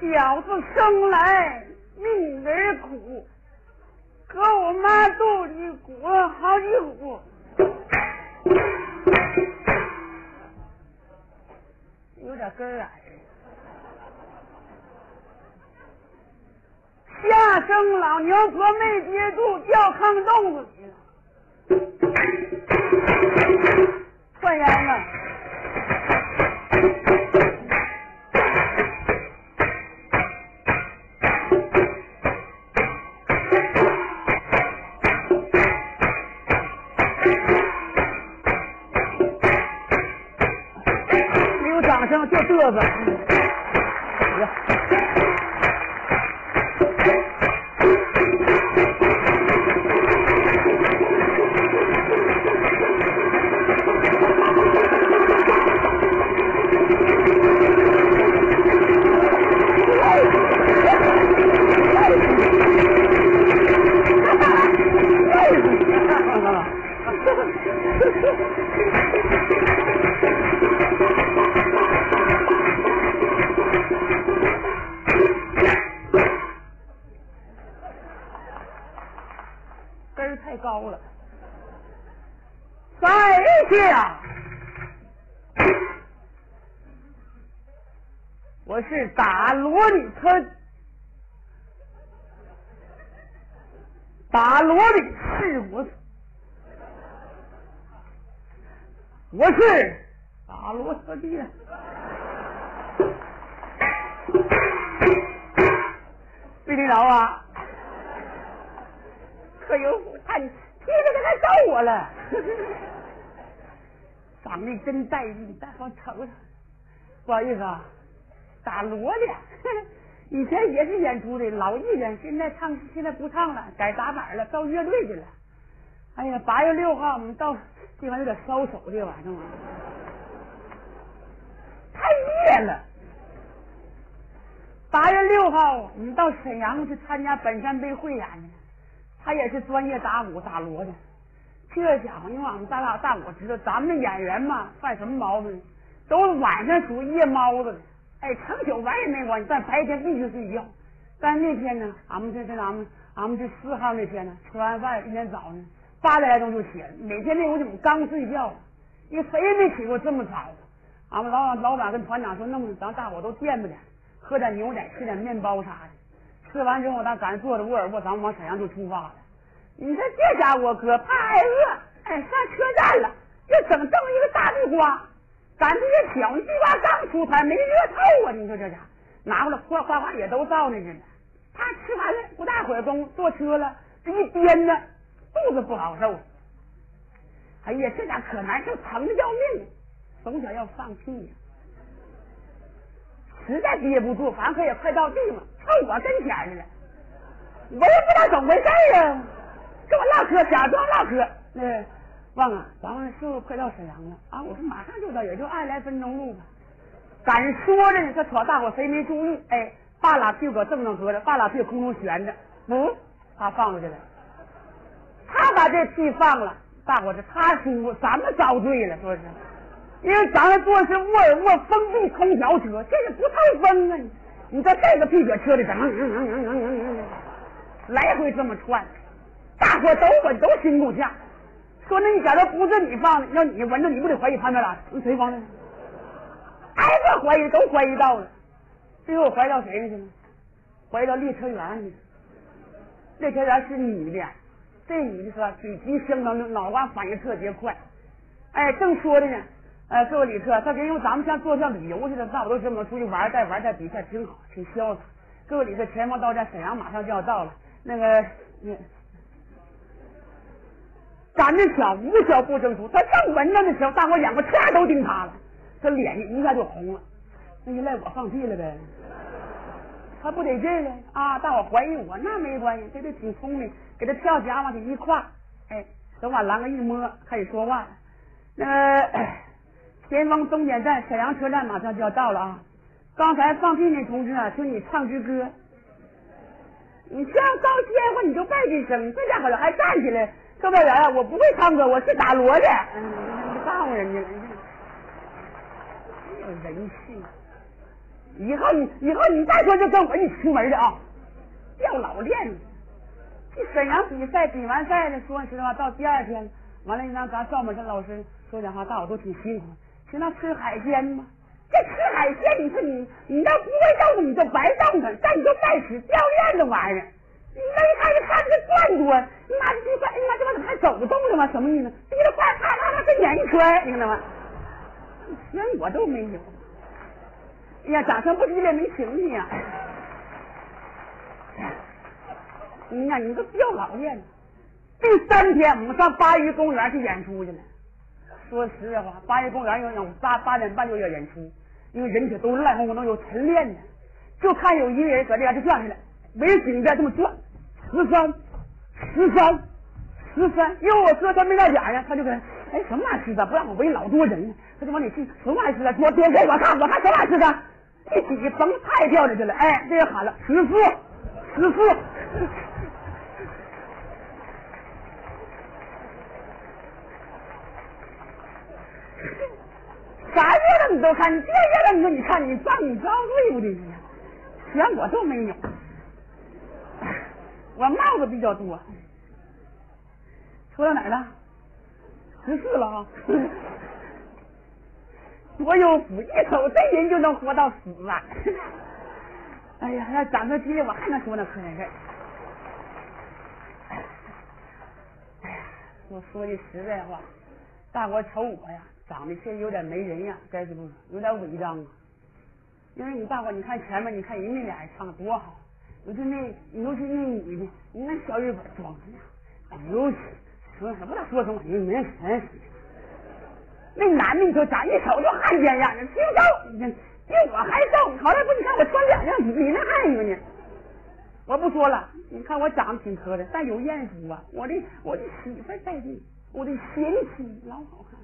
小子生来命儿苦，搁我妈肚里鼓了好几股。有点儿根儿下生老牛婆没接住，掉炕洞子里了，传言了。声就大伙瞅瞅。不好意思啊，打锣的，以前也是演出的老艺人，现在唱现在不唱了，改打板了，到乐队去了。哎呀，八月六号我们到这玩意有点烧手，这玩意儿太夜了。八月六号，我们到沈阳去参加本山杯汇演去，他也是专业打鼓打锣的。这家伙，因为俺们大大大伙知道，咱们演员嘛，犯什么毛病？都晚上属夜猫子的。哎，成宿玩也没关系，但白天必须睡觉。但那天呢，俺们这这咱们俺们这四号那天呢，吃完饭一天早上八点来钟就起来，每天那会怎么刚睡觉？因为谁也没起过这么早。俺们老板老板跟团长说，那么咱大伙都垫吧点。喝点牛奶，吃点面包啥的。吃完之后，咱赶坐着沃尔沃，咱们往沈阳就出发了。你说这家伙哥怕挨饿，哎，上车站了，又整这么一个大地瓜，赶这些小地瓜刚出摊，没热透啊！你说这家拿过来，哗哗哗也都倒那去了。他吃完了，不大会儿功坐车了，这一颠呢，肚子不好受。哎呀，这家可难受，疼的要命，总想要放屁呀、实在憋不住，反正也快到地方，凑我跟前去了。我也不知道怎么回事啊，跟我唠嗑，假装唠嗑。那旺啊，咱们是不是快到沈阳了啊？我说马上就到，也就二十来分钟路吧。赶说着呢，他瞅大伙谁没注意，哎，半拉屁股搁正正搁着，半拉屁股空中悬着，嗯，他放出去了。他把这屁放了，大伙这他输，咱们遭罪了，说是。因为咱们坐的是沃尔沃封闭空调车，这个不透风啊！你你说这个屁搁车里怎么来回这么窜？大伙都闻都心够呛。说那你假如不是你放的，要你闻着，你不得怀疑潘面俩是谁放的？挨个怀疑都怀疑到了，最后怀疑到谁去了？怀疑到列车员去了。列车员是女的，这女的说嘴皮相当溜，脑瓜反应特别快。哎，正说着呢。呃，各位旅客，他因为咱们像做像旅游似的，大伙都这么出去玩带玩带比赛，挺好，挺潇洒。各位旅客，前方到站沈阳马上就要到了，那个，那赶着小无小不争出，他正闻着的时候，大伙眼光唰都盯他了，他脸一下就红了，那就赖我放屁了呗。他不得劲了啊！大伙怀疑我，那没关系，这这挺聪明，给他跳夹往里一挎，哎，等把栏杆一摸，开始说话了。那前方终点站沈阳车站马上就要到了啊！刚才放屁那同志啊，听你唱支歌，你这样高天话你就拜几声，这家伙还站起来。售票员啊，我不会唱歌，我是打锣的。嗯，你告诉人家有人气。以后你以后你再说就跟我一起出门的啊，掉老练子。这沈阳比赛比完赛了，说实话，到第二天完了你，让咱赵本山老师说讲话，大伙都挺辛苦。就那吃海鲜吗？这吃海鲜，你说你你要不会动，你就白动它，但你就带使掉链子玩意儿。你那一看一看这转多，你妈这块，你妈这玩意怎么还走动了吗？什么意思？滴了快啪啪啪跟演一圈，你看到吗？连我都没有。哎呀，掌声不激烈没情绪呀！你呀，你都掉老练了。第三天，我们上八一公园去演出去了。说实在话，八一公园有有八八点半就要演出，因为人家都烂哄哄，都有晨练的，就看有一个人搁这边就转起来，围井边这么转，十三，十三，十三。因为我哥他没到点呀，他就跟哎什么玩意十三，不让我围老多人，他就往里去，什么玩意十三，多多给我看，我看什么玩意十三。一起崩太掉下去了，哎，这人喊了十四，十四，啥月亮你都看，你这月亮你说你看你撞你遭对不对呀？全我都没有，我帽子比较多，说到哪儿了？十四了啊。多有福，一瞅这人就能活到死啊！哎呀，要长个鸡，我还能说那可怜事儿哎呀，我说句实在话，大伙瞅我呀，长得确实有点没人样，该是不是有点违章啊？因为你大伙你看前面，你看人家俩人唱多好，尤其那尤其那女的，你那小日本装的呀，哎呦，说什么说什么，你没钱。那男的你说长一瞅就汉奸样的，挺瘦，你看比我还瘦。好赖不？你看我穿两样比那还有呢。我不说了，你看我长得挺磕碜，但有艳福啊。我的我的媳妇在这，我的贤妻老好看。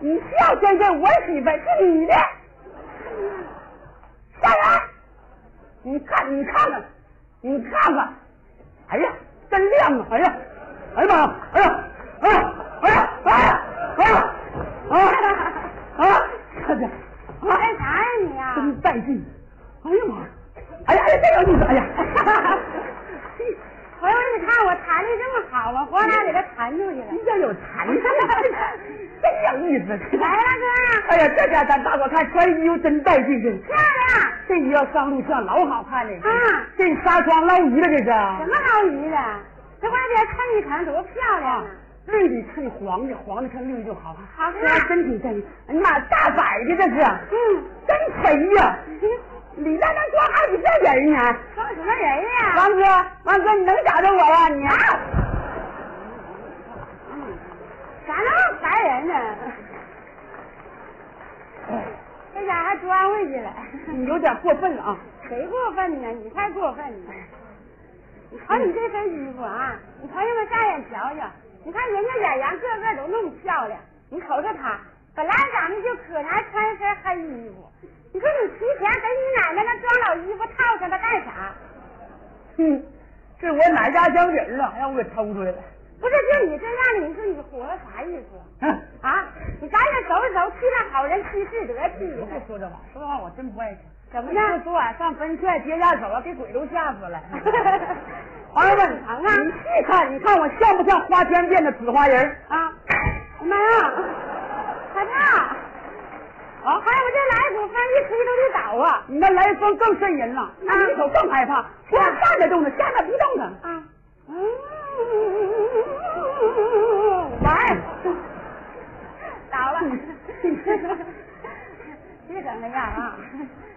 你笑先生，我媳妇是你的。下人，你看你看看，你看看，哎呀，真亮啊！哎呀，哎呀妈呀！哎呀，哎呀，哎呀，哎呀！哎呀啊啊！看见，干啥呀你呀？真带劲！哎呀妈呀！哎呀哎呀，这有意思！哎呀，朋友，你看我弹的这么好啊，活拿给他弹出去了。你这有弹性，真有意思！来了哥！哎呀，这家咱大伙看穿衣服真带劲，真漂亮！这衣要上路上老好看了。啊，这纱窗捞鱼了，这是？什么捞鱼的？这外边看一看多漂亮啊！绿的衬黄的，黄的衬绿的就好看。好看，真挺真。哎呀妈，大摆的这是。嗯，真肥呀！里边能装好几个人呢。装什么人呀？王哥，王哥，你能找着我呀？你。啊，咋那么烦人呢？这家还钻回去了。你有点过分了啊！谁过分呢？你太过分了！你瞅你这身衣服啊！你朋友们下眼瞧瞧。你看人家演员个个都那么漂亮，你瞅瞅他，本来咱们就可怜，还穿身黑衣服。你说你提前给你奶奶那装老衣服套上，他干啥？哼，哪家乡人了，还让我给偷出来了？不是，就你这样的，你说你活着啥意思？啊，你赶紧收拾收拾，替那好人去世得去。别说这话，说这话我真不爱听。怎么样？昨晚上坟圈跌下手了，给鬼都吓死了。朋友们，你细看，你看我像不像花天变的紫花人啊？妈呀，害怕！啊！还有这来风一吹都得倒啊！你那来风更瘆人了，那你手更害怕。我站着动它，吓得不动它。啊，嗯，完，倒了。别整那样啊！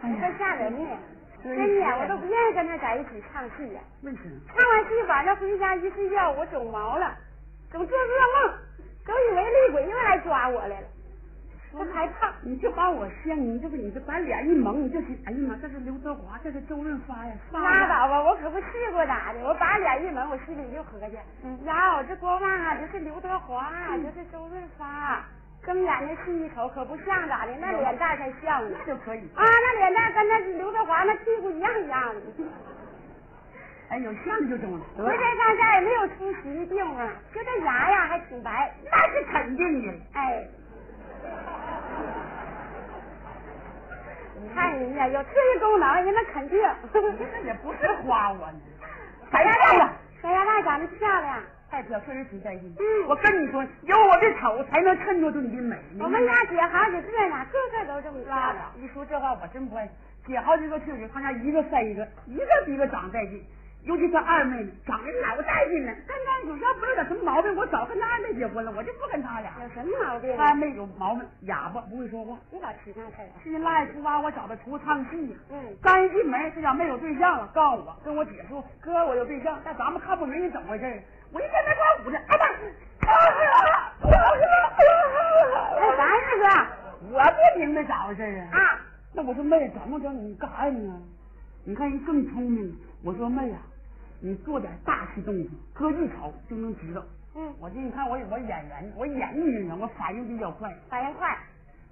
这吓人呢，真的，我都不愿意跟他在一起唱戏啊。为？唱完戏晚上回家一睡觉，我肿毛了，总做噩梦，总以为厉鬼又来抓我来了。我害怕。你就把我像你这个，你这把脸一蒙，你就哎呀妈，这是刘德华，这是周润发呀。拉倒吧，我可不试过咋的，我把脸一蒙，我心里就合计，呀，这郭旺啊，这是刘德华，这是周润发。睁眼睛细一瞅，可不像咋的，那脸蛋才像呢，就可以啊，那脸蛋跟那刘德华那屁股一样一样的。哎，有像就中了。回天上下也没有出息的地方，就这牙呀还挺白，那是肯定的。哎，你看人家有特异功能，人家肯定。那也不是夸我呢。小鸭蛋，小鸭蛋长得漂亮。太漂亮，确实挺带劲。嗯，我跟你说，有我的丑才能衬托出你的美。我们家姐好几个呢，个个都这么漂亮。一说这话，我真不爱姐好几个确实，他家一个赛一个，一个比一个长带劲。尤其他二妹呢，长得老带劲了。刚刚有要不有点什么毛病，我早跟他二妹结婚了，我就不跟他俩。有什么毛病？二妹有毛病，哑巴，不会说话。你咋吃那菜？新腊月初八，我找他出唱戏呀。嗯。刚一进门，这小妹有对象了，告诉我，跟我姐说，哥，我有对象，但咱们看不明，怎么回事？我一见他跳舞呢，哎妈！哎，啥呀哥？我不明白咋回事啊？啊？那我说妹，怎么着？你干啥呢？你看人更聪明。我说妹呀。你做点大气动作，哥一瞅就能知道。嗯，我这你看我我演员，我演艺人员，我反应比较快。反应快。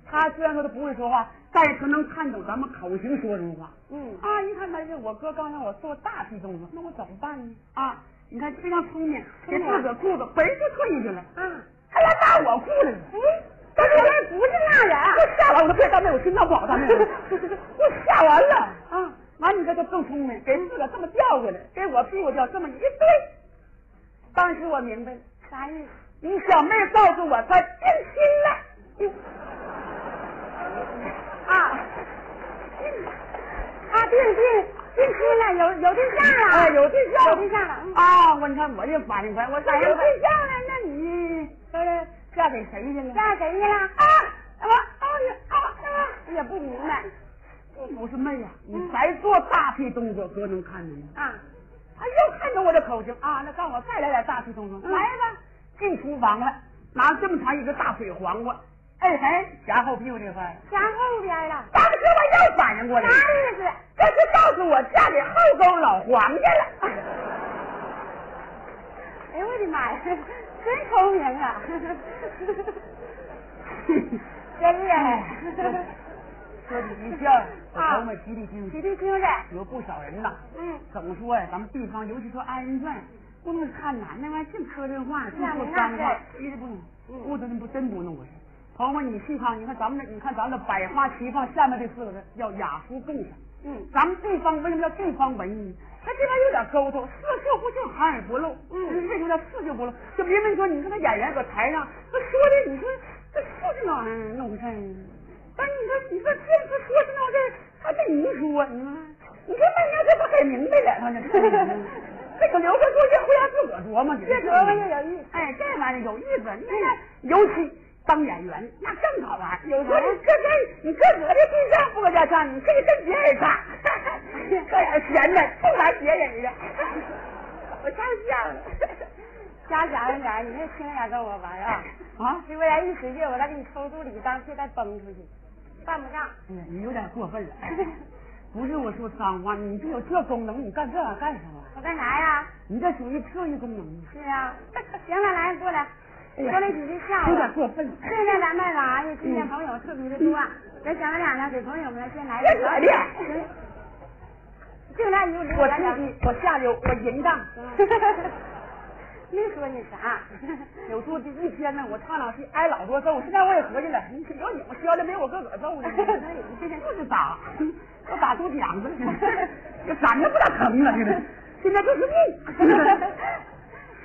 他虽然说他不会说话，但是他能看懂咱们口型说什么话。嗯。啊，一看他是我哥，刚让我做大气动作，那我怎么办呢？啊，你看非常聪明，给自个裤子嘣就退下去了。啊，还来打我裤子。哎，这原来不是那人。我吓完我都别当没有心脏不好当没有。我吓完了啊。完，你这就更聪明，给自个这么调过来，给我屁股调这么一对。当时我明白了，啥意思？你小妹告诉我她定亲了。啊，她，定定定亲了，有有对象了。哎，有对象，有对象了。啊，我你看我这反应快，我反应有对象了，那你说嫁给谁去了？嫁谁去了？啊，我啊呀啊啊！也不明白。我说妹呀，你再做大屁动作，哥能看见吗？啊，他又看着我的口型啊，那让我再来点大屁动作，来吧，进厨房了，拿这么长一个大水黄瓜，哎嘿，夹后屁股这块，夹后边了。当时我又反应过来，啥意思？这是告诉我嫁给后沟老黄家了。哎呦我的妈呀，真聪明啊！真厉害。说你一笑，我头们吉利精提提精神。有不少人呐，嗯，怎么说呀，咱们地方，尤其说二人转，不能看男的玩意净磕碜话，净说脏话，一的不能，不真不真不弄。朋友们，你细看，你看咱们这，你看咱们的百花齐放，下面这四个字叫雅俗共赏。嗯，咱们地方为什么叫地方文艺？他这边有点沟通，四秀不秀含而不露？嗯，为什么叫四秀不露？就别人说，你看那演员搁台上，他说的，你说这说是哪玩意儿？弄事儿？但你说，你说这次说是那事儿，还得你说，你说，你说那家这不给明白了，他这这个留着作业回家自个儿琢磨去，这琢磨越有意思。哎，这玩意儿有意思，你看，尤其当演员那更好玩。有啥？你搁这，你搁我的对象不搁家唱，你可以跟别人唱，这点闲的不玩别人的，我太像了。瞎想着点，你那轻点跟我玩啊！啊，是不然一使劲，我再给你抽肚里，当时再崩出去，办不上。哎呀，你有点过分了。不是我说脏话，你这有这功能，你干这玩意干什么？我干啥呀？你这属于特异功能。是啊。行了，来过来，说那几句笑话。有点过分。现在咱们玩意今天朋友特别的多，咱小俩呢给朋友们先来一个。别行。就那一我出去，我下流，我淫荡。没说你啥，有时候这一天呢，我唱两句挨老多揍。现在我也合计了，你有你们削的没我自个儿揍呢。就是打，我打出茧子，这长得不咋疼了，现在现在就是命。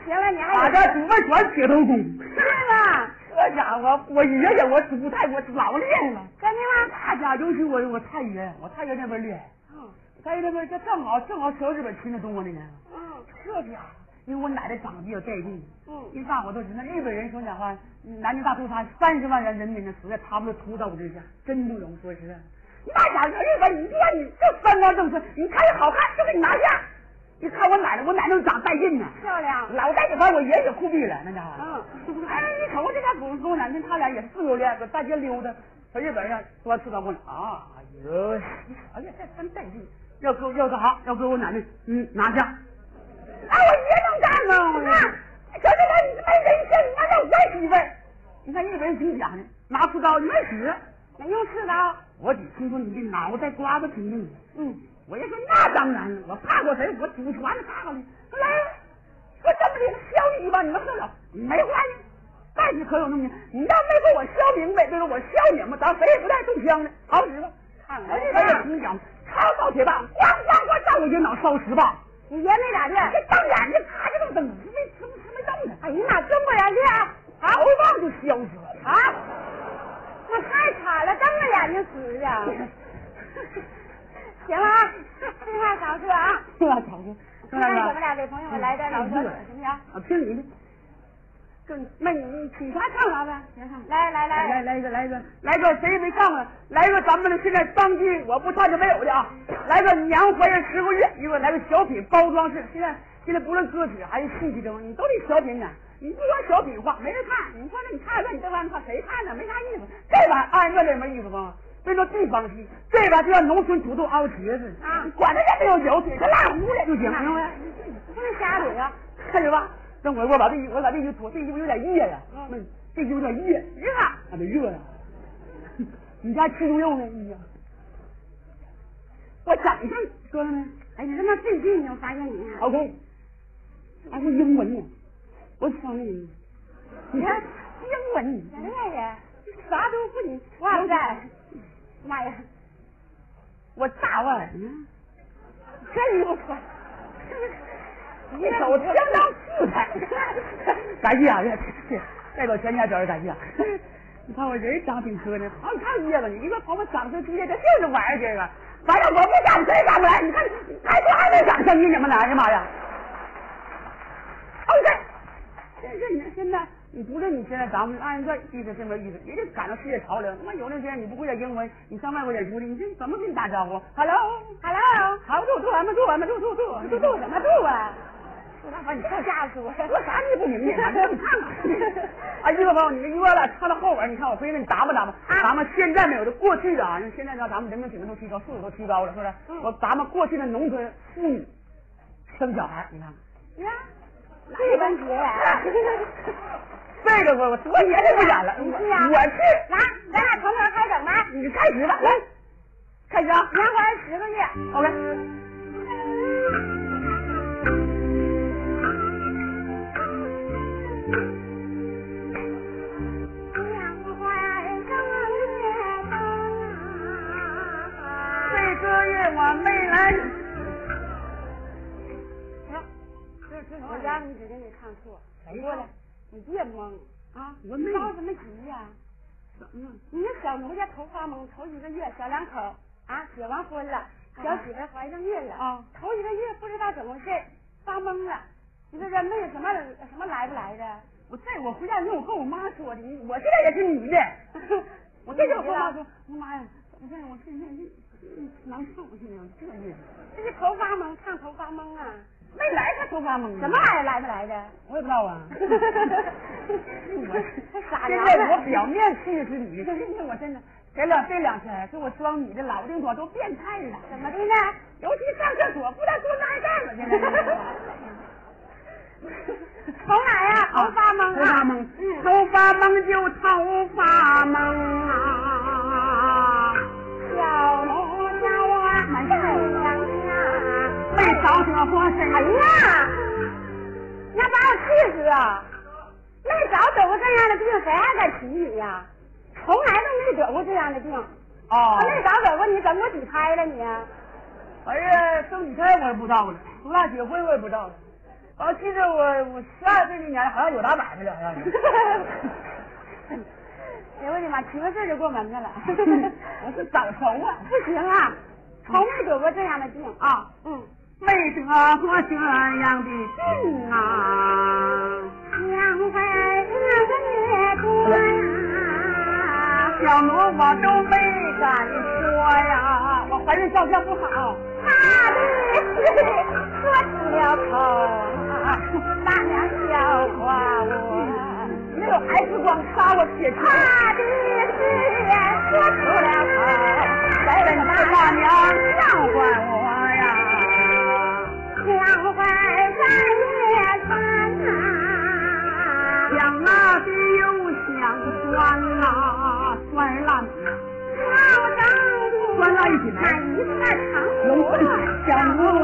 行了，你还打这主外全铁头功。是吗？这家伙，我爷爷我祖太我老练了。真的吗？大家尤其我我太爷，我太爷那边练。嗯。太爷那边这正好正好小日本侵略中国那年。嗯。这家伙。因为我奶奶长得比较带劲，嗯，因为大伙都知道，日本人说讲话，南京大屠杀三十万人人民呢死在他们的屠刀之下，真不容易。说实在，那家伙日本，你说你这三光正顺，你看着好看就给你拿下。你看我奶奶，我奶奶长带劲呢，漂亮。老带着把我爷爷酷毙了，那家伙。嗯。哎，你瞅这家狗跟我奶奶，他俩也是自由恋，搁大街溜达，在日本上多次到我啊，哎呦，哎呀，这真带劲。要搁要干啥？要给我奶奶，嗯，拿下。那我爷能干吗？你看，小姐妹，你没人性，你还要我媳妇儿？你看日本人挺讲的，拿刺刀你没使，没用刺刀。我得听说你的脑袋瓜子挺硬。嗯。我也说那当然了，我怕过谁？我祖传的怕过来，来，说这么的削你一把，你们喝了没关系，但是可有那么你要没给我削明白，就是我削你们，咱谁也不带动枪的，好使吧？看我这人挺讲，抄刀铁棒，咣咣咣，照我爷脑烧十棒。你爷没咋地？这瞪眼睛，咔就这么瞪，没吃不吃没瞪呢。哎呀妈，睁过眼睛啊！好望就消失了啊！那太惨了，瞪着眼睛死的。行了啊，这话少说啊。这话少说。今天我们俩给朋友们来点老歌，行不行？啊，听你的。这那你你请啥唱啥呗？来来来来来一个来一个来个谁也没唱啊？来个咱们的现在当今我不唱就没有的啊！来个娘怀孕十个月，一个来个小品包装式。现在现在不论歌曲还是戏剧中，你都得小品呢。你不说小品话，没人看。你说那你看这你这玩意儿看谁看呢？没啥意思。这玩意儿按这也没意思吧？这叫地方戏，这边就像农村土豆熬茄子啊，管他这没有油，嘴他烂糊了就行，明白？不能瞎嘴啊！看着吧，等会儿我把这我把这衣服脱，这衣服有点热呀，嗯，这衣服有点热，热，还得热呀。你家吃牛肉呢？哎呀，我长相说了没？哎，你他妈最近我发现你，OK，还是英文呢，我操你！你看英文，什么呀？啥都不你，哇塞！妈呀！我大腕，这衣服穿，一手相当四彩。感谢啊，这代表全家表示感谢。你看我人长挺磕碜，好看叶子，你一个跑我长成职业，这就是玩意儿，这个。反正我不干，谁干不来？你看，还说还没长相，你怎么来？哎呀妈呀！哦对，这这你现在。你不是你现在咱们按这意思这么意思，也得赶上世界潮流。他妈有那些你不会点英文，你上外国演出去，你这怎么跟你打招呼？Hello，Hello，好住住完吗？住完吗？住住住住住什么住啊？说大把你跳架死我！说啥你也不明白，你看看。哎，一个朋友，你约了，唱到后边，你看我回去给你打扮打扮。咱们现在没有的，过去的啊，现在呢，咱们人民水平都提高，素质都提高了，是不是？我咱们过去的农村妇女生小孩，你看看。呀，这般节呀。这个我我我也是不演了，我我是来，咱俩从头开整吧。你开始吧，来，开始啊！年怀十个月，OK。行，这这我家你指定得看错，谁过来？你别懵啊！你着什么急呀？怎么？你那小奴家头发懵，头几个月小两口啊结完婚了，小媳妇怀上孕了啊，头一个月不知道怎么回事，发懵了。你说这没有什么什么来不来的？我这我回家跟我跟我妈说的，我现在也是女的，我这就跟我妈说，我妈呀，我现在我现在这难受，现在这意思，这是头发蒙，唱头发蒙啊。没来他头发蒙，什么玩意儿来不来的？我也不知道啊。我傻现在我表面气是女，现在我真的这两这两天给我装你的老丁多都变态了。怎么的呢？尤其上厕所不知道多哪干了，现在。从哪呀？头发懵头发懵，头发蒙就头发蒙啊！小哎呀，那把我气死啊！没找得过这样的病，谁还敢娶你呀？从来都没得过这样的病。哦。没早得过你，怎么几胎了你？哎呀，生几胎我也不知道了，多大结婚我也不知道了。我记得我我十二岁那年好像有打买卖了，好像是。哎呦我的妈，七八岁就过门子了。我是早熟啊。不行啊，从没得过这样的病啊。嗯。没得过这样的病啊！两怀两个月多啊，小奴我都没敢说呀，我怀孕照相不好。怕的是说出了口，大娘笑话我。没有孩子光杀我铁车。他的誓言说出了口，来人，大娘笑话我三月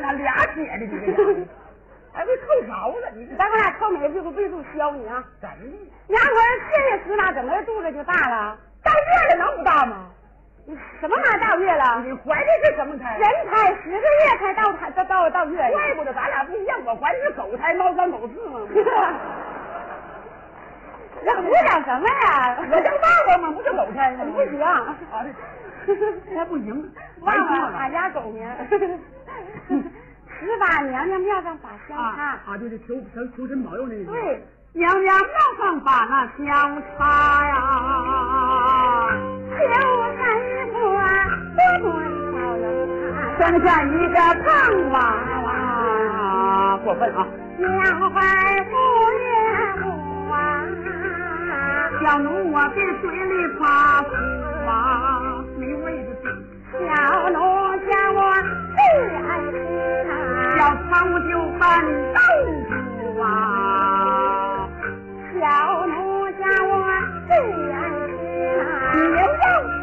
俩姐的这个，还没扣着了，你这咱们俩靠哪屁股背住削你啊？真的？两会儿四月十八，整个肚子就大了。到月了能不大吗？你什么玩意儿到月了？你怀的是什么胎？人胎十个月才到胎到到到月。怪不得咱俩不一样，我怀的是狗胎，猫三狗四嘛。那胡讲什么呀？我叫旺旺嘛，不叫狗胎吗？不行，啊，这还不行，旺旺了俺家狗名。十八娘娘庙上把香啊插，啊，就是，求求求神保佑那个。对，娘娘庙上把那香插呀，求神婆多么小人啊，生下一个胖娃娃，过分啊！娘怀不月母啊，小奴我在水里爬苦啊，没位子顶，小奴家我最爱吃小啊，仓就拌豆腐啊，小奴家我最爱吃你啊，要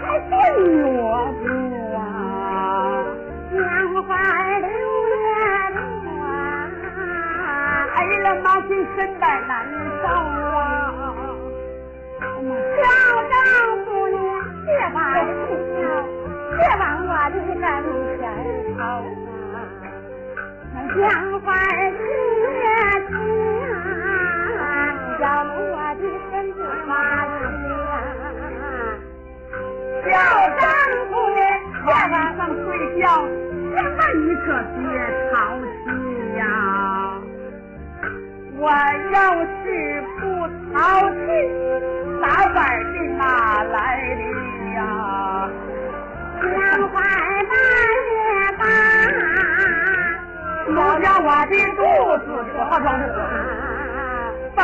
还炖萝卜啊？两怀六月母啊，哎了妈，心身带难睡觉，什么你可别淘气呀！我要是不淘气，打板的哪来的呀？两块八月八，奴家我的肚子可化妆的，放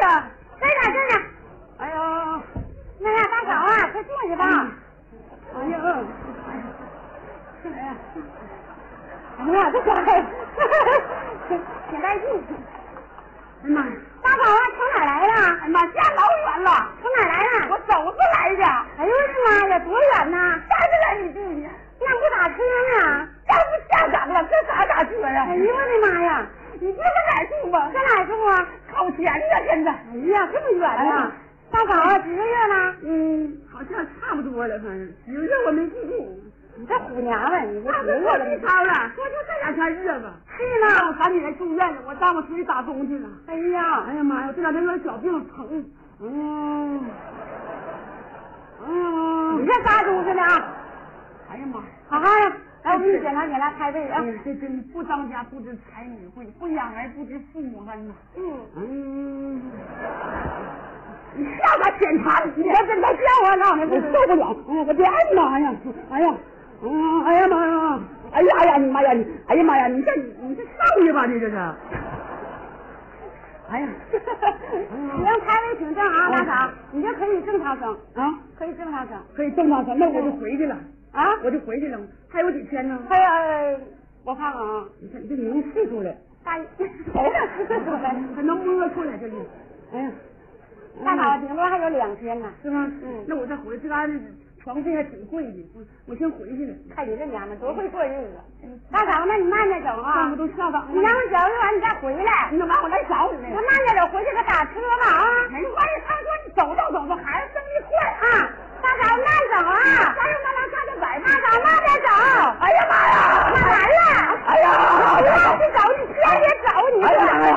护士呢？在哪这呢？哎呀，那呀，大嫂啊，快坐下吧。哎呀，哎呀，哎呀，这小孩，挺带劲。哎妈呀，大嫂啊，从哪儿来的？哎妈，家老远了，从哪儿来的？我走着来的，哎呦我的妈呀，多远呐？站着来你这里，那不打车呢？要不下岗了，这咋打车呀？哎呦我的妈呀！你知道在哪儿住吧？在哪儿住啊？考前呢，现在。哎呀，这么远呢？大嫂啊，几个月了？嗯，好像差不多了，反正几个月我没记住。你这虎娘们，你这那是我记超了，说就这两天热吧。是呢我。赶紧来住院了，我丈夫出去打工去了。哎呀，哎呀妈呀，这两天有点小病疼。嗯，嗯你，这仨猪似的啊！哎呀妈！好好的，来我给你检查检查胎位啊。这真不当家不知柴米贵，不养儿不知父母恩呐。嗯。嗯。你下他检查你，别跟他叫我，让我受不了！哎呀，我的哎呀妈呀！哎呀，哎呀妈呀！哎呀哎呀，你妈呀！你哎呀妈呀！你这你这少爷吧？你这是？哎呀，你要胎位挺正啊，大嫂，你这可以正常生啊，可以正常生，可以正常生，那我就回去了啊，我就回去了。还有几天呢？还有，我看看啊，你看这能试出来？大爷，谁能试出来？还能摸出来这里？哎呀，大嫂，顶多还有两天呢，是吗？嗯，那我再回去俺。床费还挺贵的，我我先回去了。看你这娘们多会过日子。大嫂，那你慢点走啊。我都下岗了。你让我走一完，你再回来。你干嘛？我来找你呢。那慢点走，回去可打车吧啊。没关系，他说你走着走着，孩子生的快啊。大嫂慢走啊。加油，慢慢看着摆。大嫂慢点走。哎呀妈呀！妈完了。哎呀！快点走，你别别走，你。哎呀哎呀！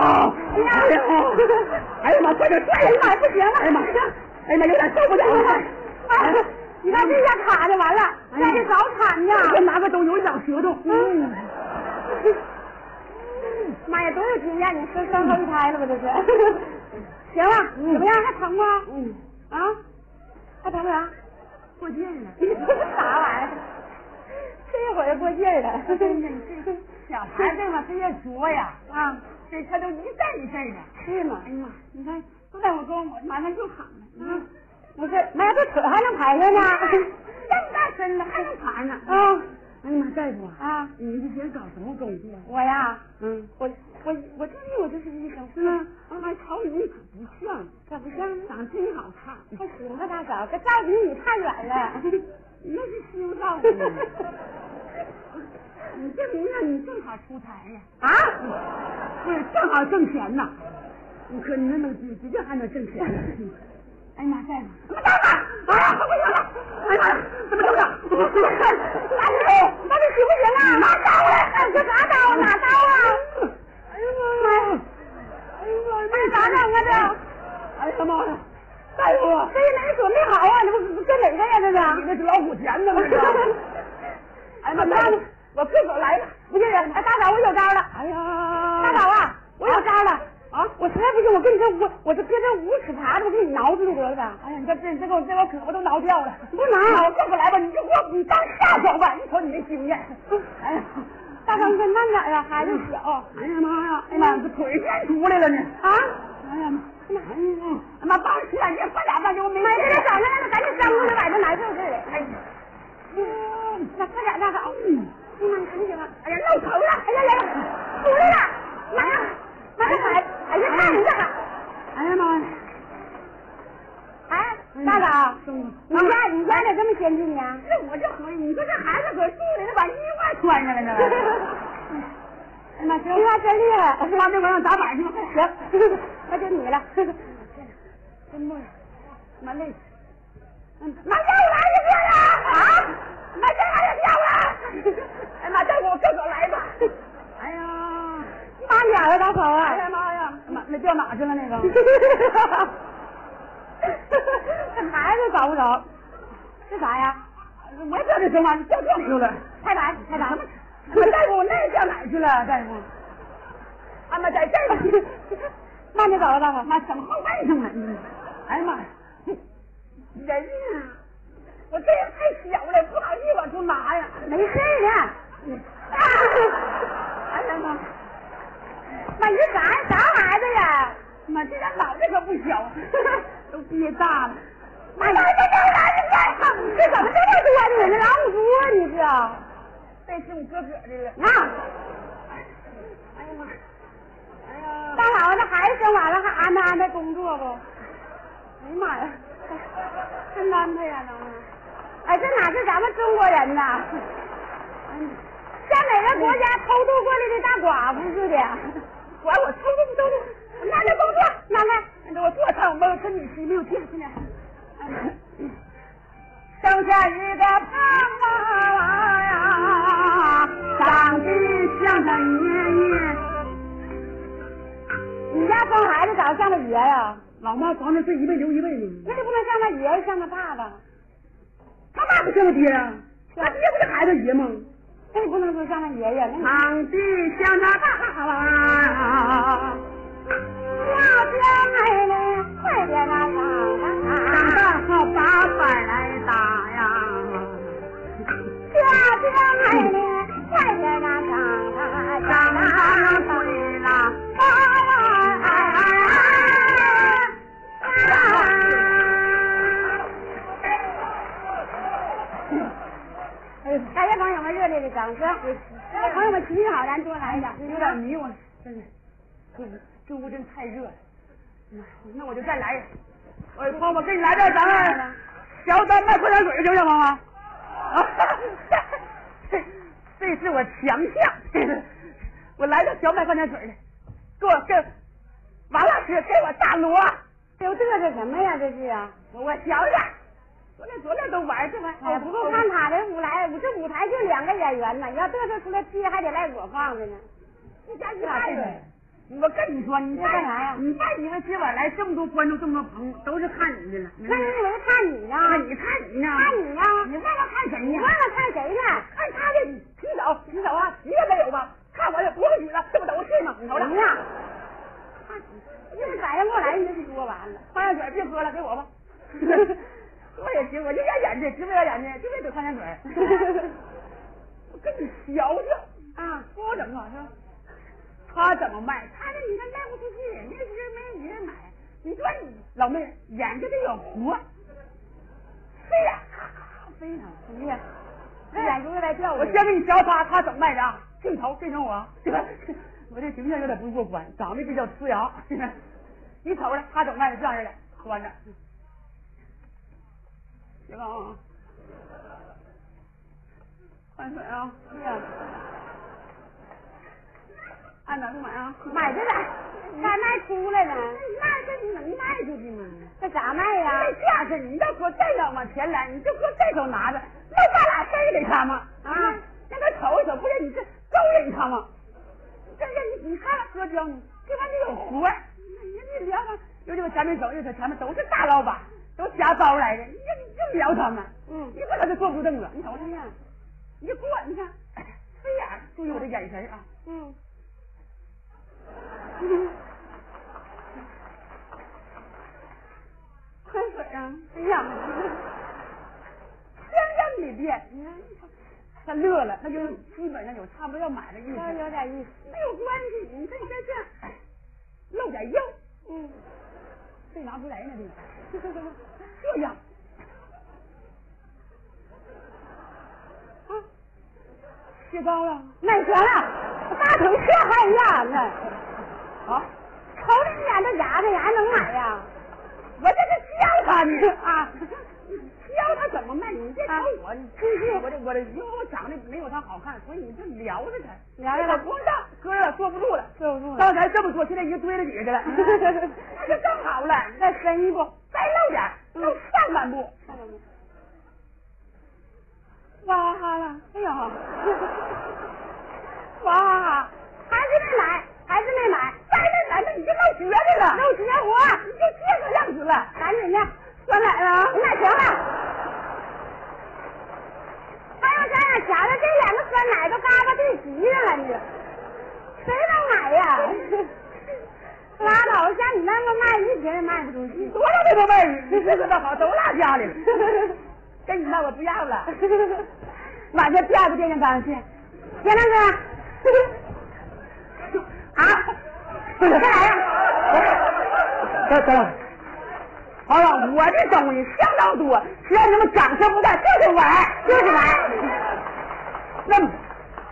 哎呀！哎呀妈，快点拽！哎呀妈，不行了。哎呀妈！哎呀妈，有点受不了了。哎。你看这下卡的完了，这是早产呢。这哪个都有咬舌头。嗯。妈呀，多有经验！你生生头一胎了吧？这是。行了，怎么样？还疼吗？嗯。啊？还疼不疼？过劲了。啥玩意儿？这会儿过劲了。这 小孩这嘛，他也作呀。啊。这他都一阵一阵的。是吗？哎呀妈！你看，都在我跟我马上就喊了。嗯。不是，妈呀，这腿还能抬上呢？这么大身子，还能爬呢？啊！哎呀妈，大夫啊！你以前搞什么工作？我呀，嗯，我我我这里我就是医生，是吗？啊，瞅你可不像，可不像？长得真好看，还行吧，大嫂，这照比你太远了。那是修道的。你这明年你正好出差呀？啊？不是，正好挣钱呐。你可你那能直直接还能挣钱？哎呀妈，在呢！怎么着呢？啊，不行了！哎呀妈，怎么着呢？大姐，到底行不行啊？拿刀来！这啥刀？拿刀啊！哎呀妈呀！哎呀妈！这咋整啊？这？哎呀妈呀！大夫，这也没准备好啊！这不这哪个呀？这是？你那是老虎钳呢？这是？哎呀妈！我自个来吧。不是，哎，大嫂，我有招了。哎呀！大嫂啊，我有招了。啊！我实在不行，我跟你说，我我这搁这五尺耙子，我给你挠住得了呗。哎呀，你这这这给我这我胳膊都挠掉了。不能，我过不来吧，你就给我你当下手吧。你瞅你这经验。哎呀，大哥，你快慢点呀，孩子小。哎呀妈呀！哎呀妈，这腿先出来了呢。啊！哎呀妈！哎呀妈！妈，帮起来，你快点吧，我没。没事，早上来了赶紧上屋里晚上难受事哎呀，那快点，大嫂。嗯。哎呀妈，你看行吗？哎呀，闹疼了！哎呀来了，出来了！妈呀！妈这孩，哎呀，看你这个，哎呀妈呀！哎，大嫂，你家你家咋这么先进呢？那我这回，你说这孩子搁肚里头把衣服穿上了呢。哎妈，行，你妈真厉害！妈，那我让打板去吧。行，那就你了。真累，妈累。嗯妈叫我来一个呀！啊！妈叫俺也叫了。哎妈，再给我自个来吧。慢点啊，大嫂啊！哎呀妈呀！妈，那掉哪去了那个？这孩子找不着，是啥呀？我也知道这什么，掉这里头了。太白，太白。大夫，那掉哪去了？大夫，俺妈在这儿。慢点走啊，大夫。妈，怎么后背上了。哎呀妈呀！人呢，我这也太小了，不好意思往出拿呀。没事的。哎呀妈！妈，你这啥啥孩子呀？妈，这咱脑袋可不小，都憋大了。妈，这这怎么这么多呢？这老母猪啊，你这？这是我哥哥的了。啊！哎呀妈！哎呀！大嫂子，这孩子生完了还安排安排工作不？哎呀妈呀！真安排呀，能？哎，这哪是咱们中国人呐？像哪个国家偷渡过来的大寡妇似的？管我偷渡不偷渡？拿着工作，拿来，给我坐上，我跟你媳妇去去呢。生下一个胖娃呀，长得像他爷爷。你家生孩子长得像个爷呀？老妈房子是一辈留一辈呢。那就不能像他爷，像他爸爸？他爸不像他爹呀？他爹不是孩子爷吗？那你不能说像他爷爷，那你堂弟像他爸，小姐妹妹快点啊长上大后把板来打呀。小姐妹妹快点啊上长大了上回了，大家朋友们热烈的掌声！朋友们体育好，咱多来一点。有点迷糊，真是，这屋这屋真太热了。那那我就再来一个。我朋友们，给你来点咱们小丹麦矿泉水，行不行，妈妈？啊，这 这是我强项，我来点小麦矿泉水的，给我给王老师给我大锣，这这是什么呀？这是啊！我我瞧瞧，昨天昨天都玩这玩意哎，不过看他这舞来，这舞台就两个演员呢，你要嘚瑟出来踢，还得赖我放着呢。这家一赖呗。我跟你说，你这干啥呀你别以为今晚来这么多观众，这么多朋友，都是看你的了。那你以为看你呢？那你看你呢？看你呢？你忘了看谁呢？你忘了看谁呢？看他的洗澡，洗澡啊，一个没有吧？看我这多少举了，这不都是吗？你瞅瞅行呀，一反应过来你就说完了。矿泉水别喝了，给我吧。我也行，我就要演去，直播演去，就为得矿泉水。我跟你瞧瞧啊，不好整啊，是吧？他怎么卖？他这你看卖不出去，那时候没人买。你说你老妹儿演这得有活，飞呀，飞呢，哎呀，这眼珠子在掉。我先给你瞧他，他怎么卖的啊？镜头，这成我，对吧？我这形象有点不过关，长得比较呲牙。你瞅着他怎么卖的，这样式的，端着，行啊，换水啊，是呀，按哪不买啊？买这咋？咋卖出来了？那这你能卖出去吗？这咋卖呀？这架势，你要说这个往前来，你就搁这手拿着，那咱俩这给他吗？啊，让他瞅一瞅，不是你这勾引他吗？这这你你看何娇，你这玩意儿有活儿，你你聊他，有这个前面走，有这前面都是大老板，都夹包来的，你就你就聊他们，嗯。一会儿他就坐不住凳子，你瞅瞅哎，呀，你过，你看，飞眼儿，注意我的眼神啊，嗯，喷水啊，哎呀，相认里边，你看他乐了，他就基本上有差不多要买的意思，有点意思。没有关系，你看你看这样，露点腰，嗯，这拿不出来呢，这个这样。啊，血高了买全了，大腿这还压呢，啊！瞅你眼都牙子，你还能买呀？我这是教他呢啊，教他怎么卖。你别找我，你真是我这我这，因为我长得没有他好看，所以你就聊着他，聊着他。我光上哥了，坐不住了，坐不住了。刚才这么说，现在已经堆了底下去了，那就更好了。你再深一步，再露点儿，露上半部。哇哈了，哎呀，哇哈哈，还是没买，还是没买，再没买，那你就露瘸子了，露绝活，你就这个样子了。赶紧的，酸奶了，那行了。还有咱俩夹的，这两个酸奶都嘎巴对齐上了，你谁能买呀？拉倒，像你那么卖，一瓶也卖不出去。多少这个味儿，你这个倒好，都落家里了。跟你那我不要了，买下第二个电线杆去。田亮哥，啊，再来呀！等等，好了，我这东西相当多，只要你们掌声不断，就是玩，就是玩。那么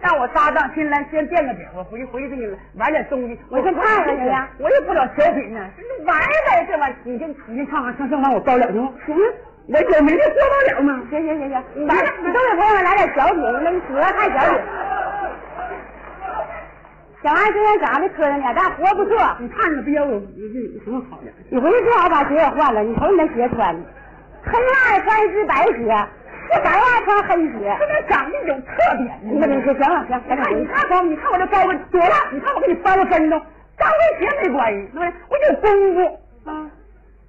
让我搭档新来先垫个底，我回去回去给你玩点东西。我先看看你呀我也不找小品呢，玩呗，这玩你先你先看看上上完我包了行吗？行啊，我也没这做不了吗？行行行行，你来了，你都给朋友们来点小品，那主要看小品。小安今天长得磕碜点，但活不错。你看着标有有什么好的？你回去最好把鞋也换了，你瞅你那鞋穿的，黑袜穿一只白鞋，这白袜穿黑鞋。这个长得有特点呢。你看你说行了行，你看你看高，你看我这高跟多大，你看我给你翻个跟头，高跟鞋没关系，对不对？我有功夫啊！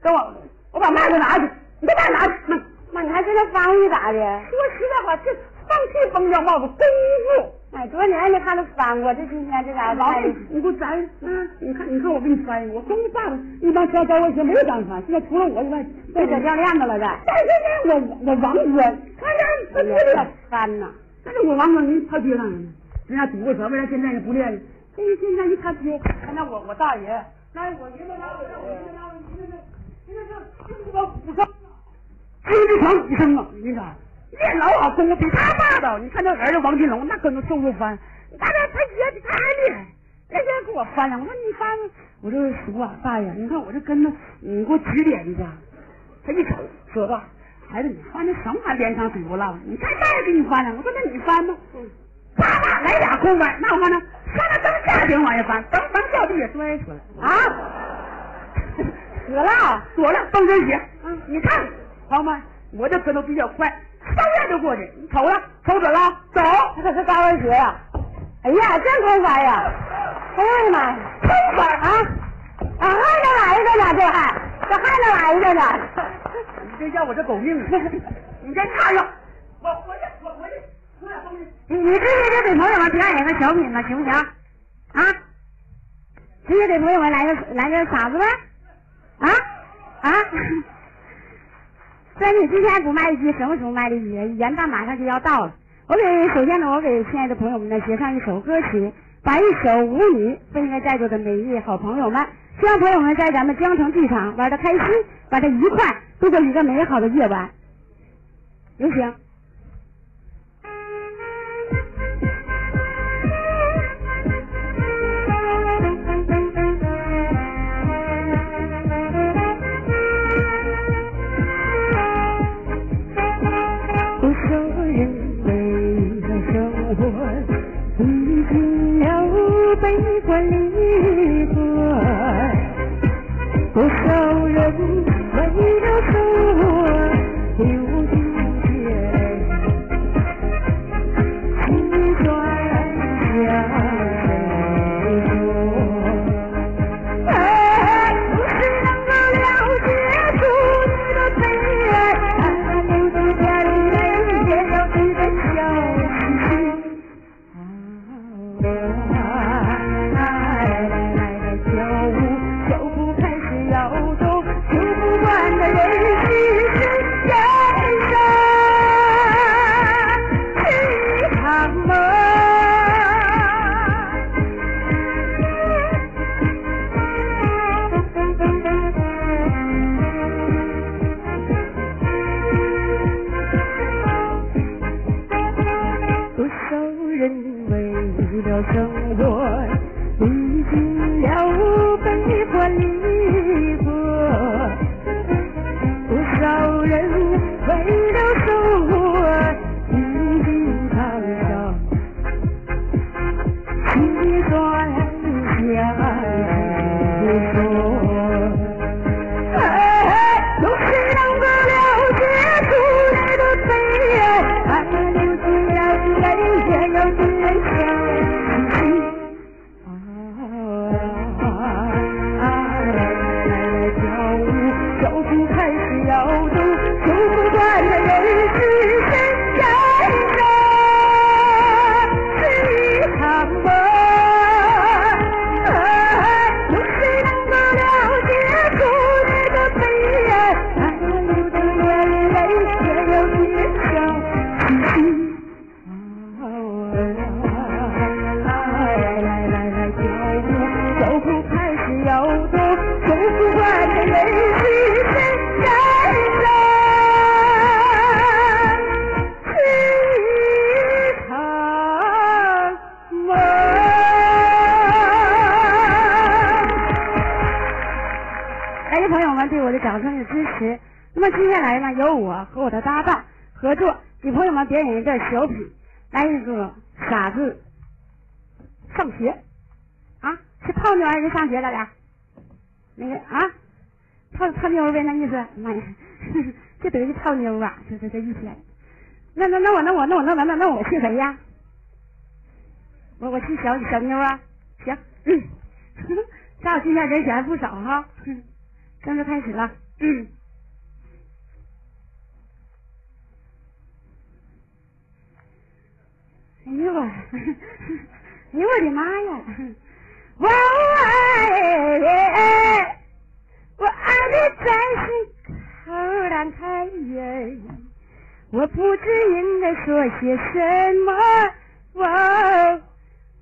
等我，我把麦子拿去，你把麦子拿去。妈，妈，你还知道翻译咋的？说实在话，这放屁崩掉帽子功夫。哎，多年没看他翻过，这今天这家伙老你给我摘，嗯，你看，你看我给你翻，我终于爸爸一帮小高跟鞋没有敢翻，现在除了我以外，这小掉链子了这。但是呢，我我王哥，他哎爹呀的，翻呐！但是我王哥人他爹干什么？人家赌过车，为啥现在也不练？这个现在一看爹，看到我我大爷，那我爷们拿我让我爷们拿我，现在是现在是听我武声啊，听这场武声啊，你看练老好功夫比他霸道。你看这儿子王金龙那跟着瘦瘦翻，你看他他爷他还厉害。那天给我翻了，我说你翻，我这叔啊大爷，你看我这跟着，你给我指点一下。他一瞅，说吧，孩子，你翻的什么玩意儿？脸上水不浪？你看大爷给你翻了，我说那你翻吧。啪啪来俩空翻，那我看呢，上来蹬下顶往下翻，蹬蹬掉地下摔出来啊！死了！躲了，蹬真鞋。嗯，你看，朋友们，我这跟头比较快，嗖下就过去。你瞅了，瞅准了，走，这可是高跟鞋呀！哎呀，真空翻呀！哎呀我的妈呀！空翻啊啊，还能来一个呢？这还这还能来一个呢？你这要我这狗命啊！你先看呀，我回去，我回去，我俩东西。你你直接就给朋友们表演个小品吧，行不行？啊？直接给朋友们来个来个傻子呗？啊啊！虽然你今天不卖鸡，什么时候卖的句？元旦马上就要到了。我给首先呢，我给亲爱的朋友们呢写上一首歌曲，把一首舞女分给在座的每一位好朋友们。希望朋友们在咱们江城剧场玩的开心，玩的愉快，度过一个美好的夜晚。有请。一段小品，来一个傻子上学啊，是泡妞还是上学？咱俩那个啊，泡泡妞呗，那意思。妈呀，这得是泡妞啊！这这这一天，那那那我那我那我那那那那我是谁呀？我我是小小妞啊，行，嗯，咱俩今天人选还不少哈。嗯 正式开始了。嗯。哎呦，哎呦我的妈呀！我爱，我爱你在心口难开！我不知应该说些什么。我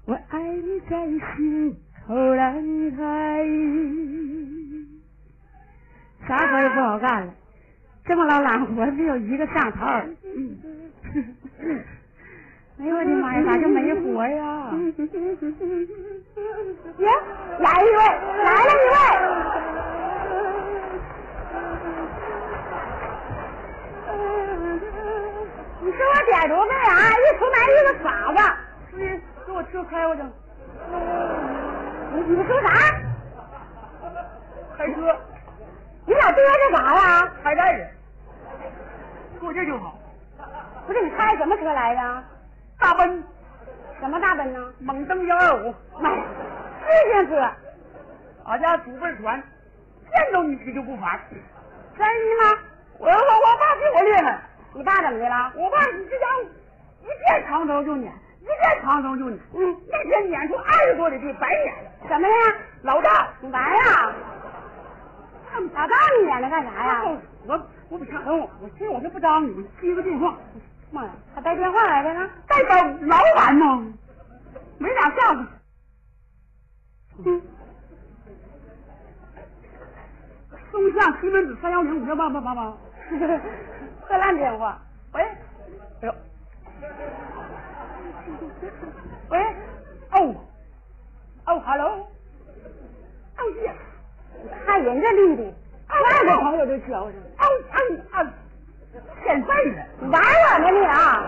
我爱你在心口难开。啥活也不好干了，这么老懒活没有一个上头。哎呦我的妈呀，咋就没活呀？耶，来一位，来了一位。你说我点多干啥？一出门一个傻子。你给我车开过去，你你说啥？开车你俩嘚瑟啥呀？开带着，过这就好。不是你开什么车来的？大奔什么大奔呢？猛蹬幺二五，买四辆车，俺家祖辈传，见着你你就不烦。真的吗？我我我爸比我厉害，你爸怎么的了？我爸你这家伙一见长头就撵，一见长头就撵。嗯，那天撵出二十多里地，白撵了。什么呀？老大，你玩呀？老大你撵他干啥呀？我我不想我，我今儿我就不当你，我接个电话。妈呀，他带电话来的呢？代表老板呢，没俩下子。嗯，松下西门子三幺零五六八八八八。破烂电话。喂，哎呦，喂，哦，哦，hello，哦耶，看人家绿的，那个朋友都瞧上。哦哦哦，欠费了。你玩我呢你啊？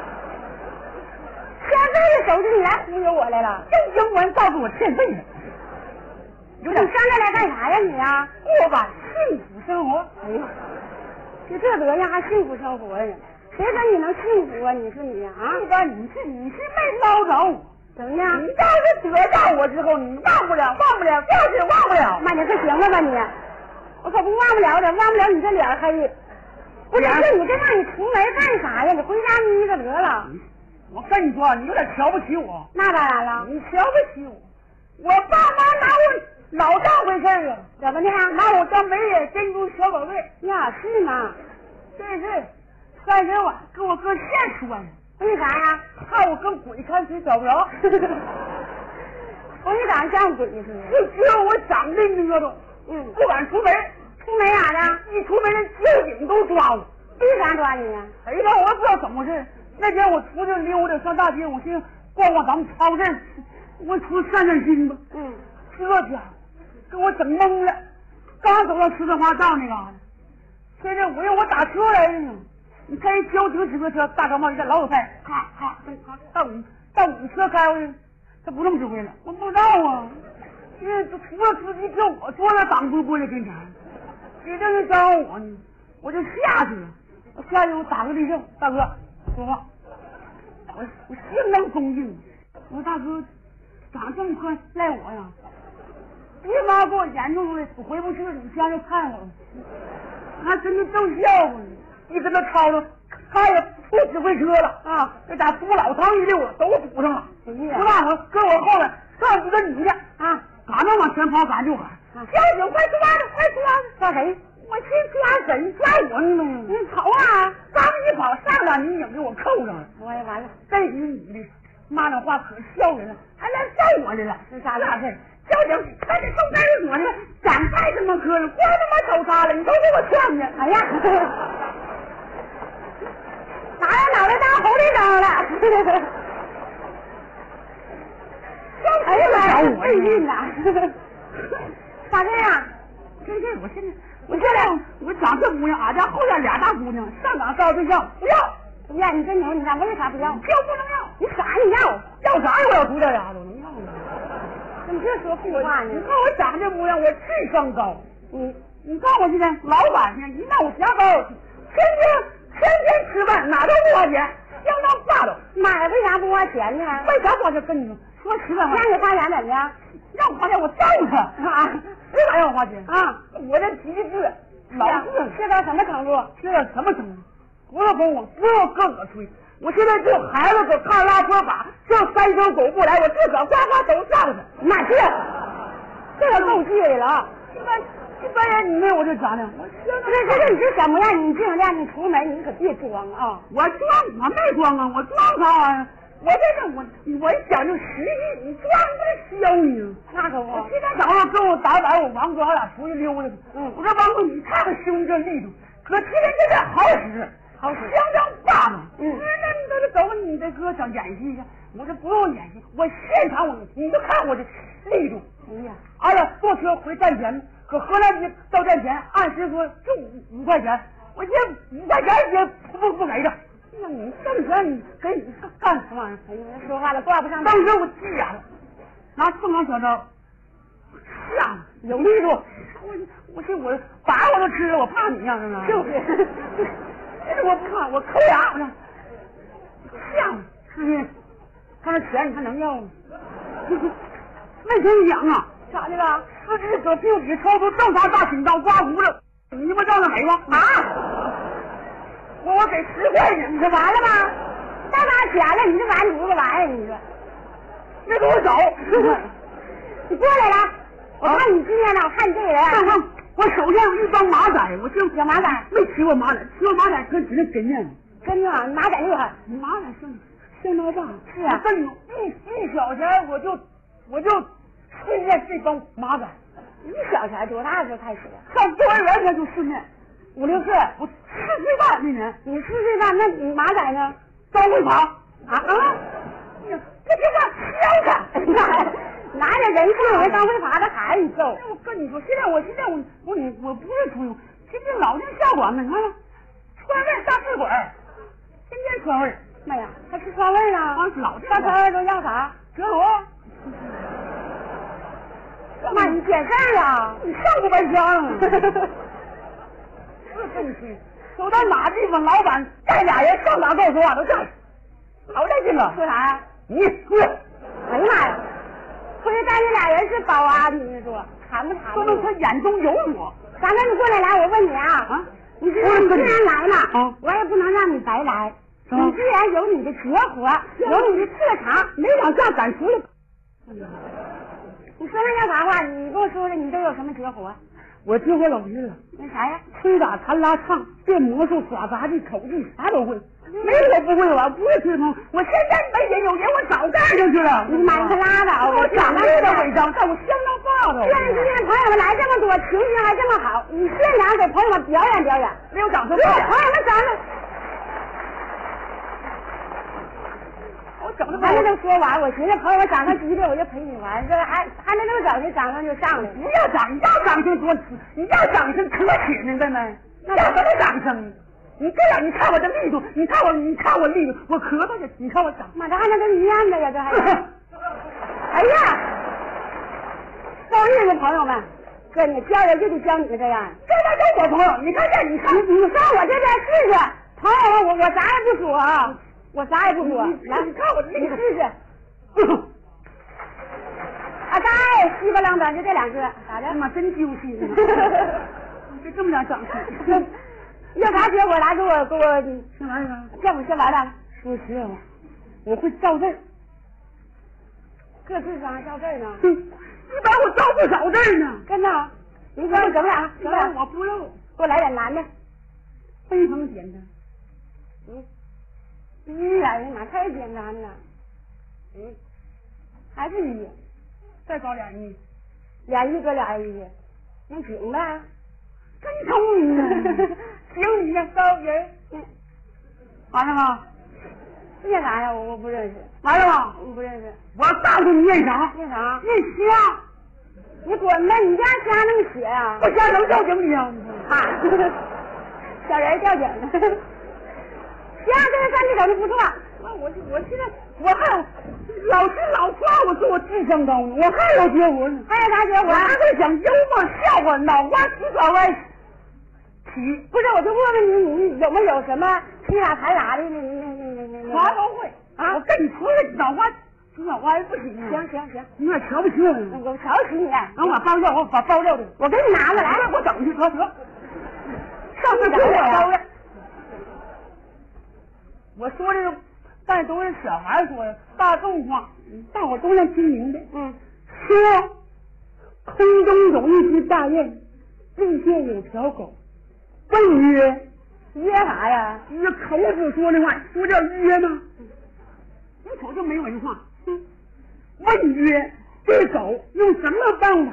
欠费的手机你来忽悠我来了？真英文告诉我欠费了，有你点上这来干啥呀你啊？过吧幸福生活。哎呀，就这德行还幸福生活呢？谁说你能幸福啊？你说你啊？不管你是你是没捞着，怎么样你？要是得到我之后，你忘不了，忘不了，就是忘不了。妈，你可行了吧你？我可不忘不了的，忘不了你这脸黑。不是，是你这让你出门干啥呀？你回家眯着得了。我跟你说，你有点瞧不起我，那当然了，你瞧不起我。我爸妈拿我老当回事儿啊，怎么的？拿我当媒人珍珠小宝贝。呀，是吗？这是三十晚给我哥现说的，为啥呀？怕我跟鬼看谁找不着。我你长得像鬼似的。就只有我长得孬头，嗯，不敢出门，出门咋的？一出门人交警都抓我。为啥抓你呀？哎呀，我也不知道怎么回事。那天我出去溜达上大街，我寻思逛逛咱们超市，我出去散散心吧。嗯，这家伙给我整懵了，刚走到四川花道那嘎达，现在我让我打车来的呢。你看人交警指挥车，大高帽一戴，老有派，咔咔咔到你到你车开过去，他不这么指挥了，我不知道啊。因为除了司机，就我坐那挡不过来跟前，你这是招我呢，我就下去了。我下去我打个立正，大哥说话，我我相当恭敬。我说大哥，长这么快赖我呀？别妈给我严重的，我回不去了，你家就看我了。还真的逗笑话呢，一跟他吵吵，他也不指挥车了啊！这家堵老长一溜了，都堵上了。哎呀不大会搁我后边上几个女的啊，赶着往前跑，赶就喊：“交警，快抓他，快抓他！”抓谁？我去抓谁？抓我呢吗？你瞅啊！刚一跑，上俩女警给我扣上了。我也完了。这几个女的骂那话可笑人了，还来揍我来了。这啥事那事？交警，赶紧送派出所去，展太他妈磕了，光他妈走仨了，你都给我劝去。哎呀，拿着脑袋当红绿灯了。哎呀 妈呀，费劲呐！咋这样？这这，我现在我现在我长这模样，俺家后院俩大姑娘上岗找对象，不要，不要，你真牛，你咋为啥不要？就不能要，你傻，你要？要啥呀？我要独点丫头能要吗？怎么这说废话呢你？看我长这模样，我智商高。你你看我现在老板呢，一闹牙膏，天天天天吃饭，哪都不花钱，相当霸道。妈呀，为啥不花钱呢？为啥花钱跟你说？说实在话，让你花钱怎么的？让我花钱我揍他啊！为啥要花钱？啊！我这脾气倔，老倔，这到什么程度？这到什么程度？不是哄我，不是我哥哥吹，我现在就孩子可看拉坡把，这三声狗不来，我自个儿呱呱都上去。那这这个够倔的了啊！一般一般人你没有我这咋的？我这这这你这什么样？你尽量你出门你可别装啊！我装我没装啊，我装啥玩意儿？我这是我我讲究实际，你装不是削你？那可不我，今天早上跟我打板，我王哥俺俩出去溜达去。嗯我说王哥，你看看兄弟这力度，可今天这点好使，好使相当霸道。嗯那你都是走，你这哥想演戏去？我说不用演戏，我现场我你就看我这力度。哎呀，俺俩，坐车回站前，可河南街到站前，按时说就五五块钱，我这五块钱也不不不给他。那你挣钱你给你干什么玩意儿？哎呀，说话了挂不上当时我急眼了，拿凤凰小刀，吓有力度。我我这我把我都吃了，我怕你呀、是吗？就是我不怕，我抠牙，我说吓我，是不是？他那钱你还能要吗？没跟你讲啊！咋的了？司机搁病里抽出正常大紧刀刮胡子，你他妈让他美吗？啊！我我给十块钱，你这完了吗？大拿钱了，你这玩意儿你这个玩意儿，你说别给我走！你过来了，我看你今天呢，我看你这个人看啊，看，我手下有一帮马仔，我就小马仔没骑过马仔，骑过马仔可指定给面子。真的啊，马仔厉害，马仔相相当棒，是啊我跟你说一一小钱我就我就训练这帮马仔，一小钱多大时候开始的？上幼儿园他就训练，五六岁，我四岁半那年你四岁半，那你马仔呢？张会爬啊啊！哎呀这就叫嚣张。拿着人性人当会爬的孩子你揍，我跟你说，现在我现在我我你我不是出游，现在老进下馆子，你看看，川味大试馆，天天川味，妈呀，还吃川味呢？啊老吃大川味都要啥？折螺，妈，你捡事儿啊？你上过白香？走到哪地方，老板带俩人上哪跟我说话都这样，好带劲了。说啥呀？你过来，哎呀妈呀！回去带那俩人是保安，你说谈不谈？说明他眼中有我。大哥，你过来来，我问你啊，啊你这你既然来了，啊我也不能让你白来。你既然有你的绝活，有你的特长，没往下敢出来。你说那叫啥话？你跟我说说，你都有什么绝活？我听我老师了。那啥呀？吹打弹拉唱，变魔术耍杂技口技啥都会，没我不会玩，不会吹风。我现在没人有人，我早干上去了。你妈，你可拉倒！我长长得有点违章，但我相当霸道。虽然今天朋友们来这么多，情绪还这么好，你现场给朋友们表演表演。没有掌声对，吗？朋友们，咱们我整的还没都说完，我寻思朋友们掌声激烈，我就陪你玩，这还还没能整呢，掌声就上来了。不要掌，你要掌声多，你要掌声可起呢，妹妹。要什么掌声？你这样，你看我这力度，你看我，你看我力度，我咳嗽去，你看我掌。妈，这还能跟你念的呀？这还？哎呀，够意思，朋友们，哥，你教人就得教你们这样。这玩意儿我朋友，你看这，你看你你上我这边试试，朋友们，我我啥也不说啊，我啥也不说。来，你看我你试试。啊，该稀巴浪的就这两个，咋的？他妈真揪心啊！就这么点掌声，要啥结果来给我给我 先玩意儿。叫我先来了，说实话，我会造字儿，这智商还照这儿呢，一般我造不少字儿呢。真的。你给我整俩，整俩，我不漏，给我来点男的。非常简单。嗯，一呀，妈太简单了。嗯，还是一，再找俩一，俩一搁俩一，那行呗。真聪明啊！行，你呀高人，嗯，完了吗？念啥呀？我我不认识，完了吗？我不认识。我告诉你念啥？念啥？念瞎，你滚吧！你家瞎那么写呀？我瞎能叫醒你啊？啊，小人叫醒了。行，这个算你整的不错。那我我现在我还有老师老夸我说我智商高呢，我还有绝活呢。还有啥结果？我还会讲幽默笑话，脑瓜急转弯起，不是，我就问问你，你有没有什么吹啥弹啥的？你你你你你你。啥都会啊我跟你说这脑瓜急转弯不行啊。行行行，你俩瞧不起我？我瞧不起你。等我把包料，我把包料的，我给你拿过来。我整去，得得。上次给我包。我说这个但都是小孩说的，大众话，大伙都能听明白。嗯，说空中有一只大雁，地界有条狗，问曰：曰啥呀？这孔子说的话，不叫曰吗？你瞅就没文化。问曰：这狗用什么办法？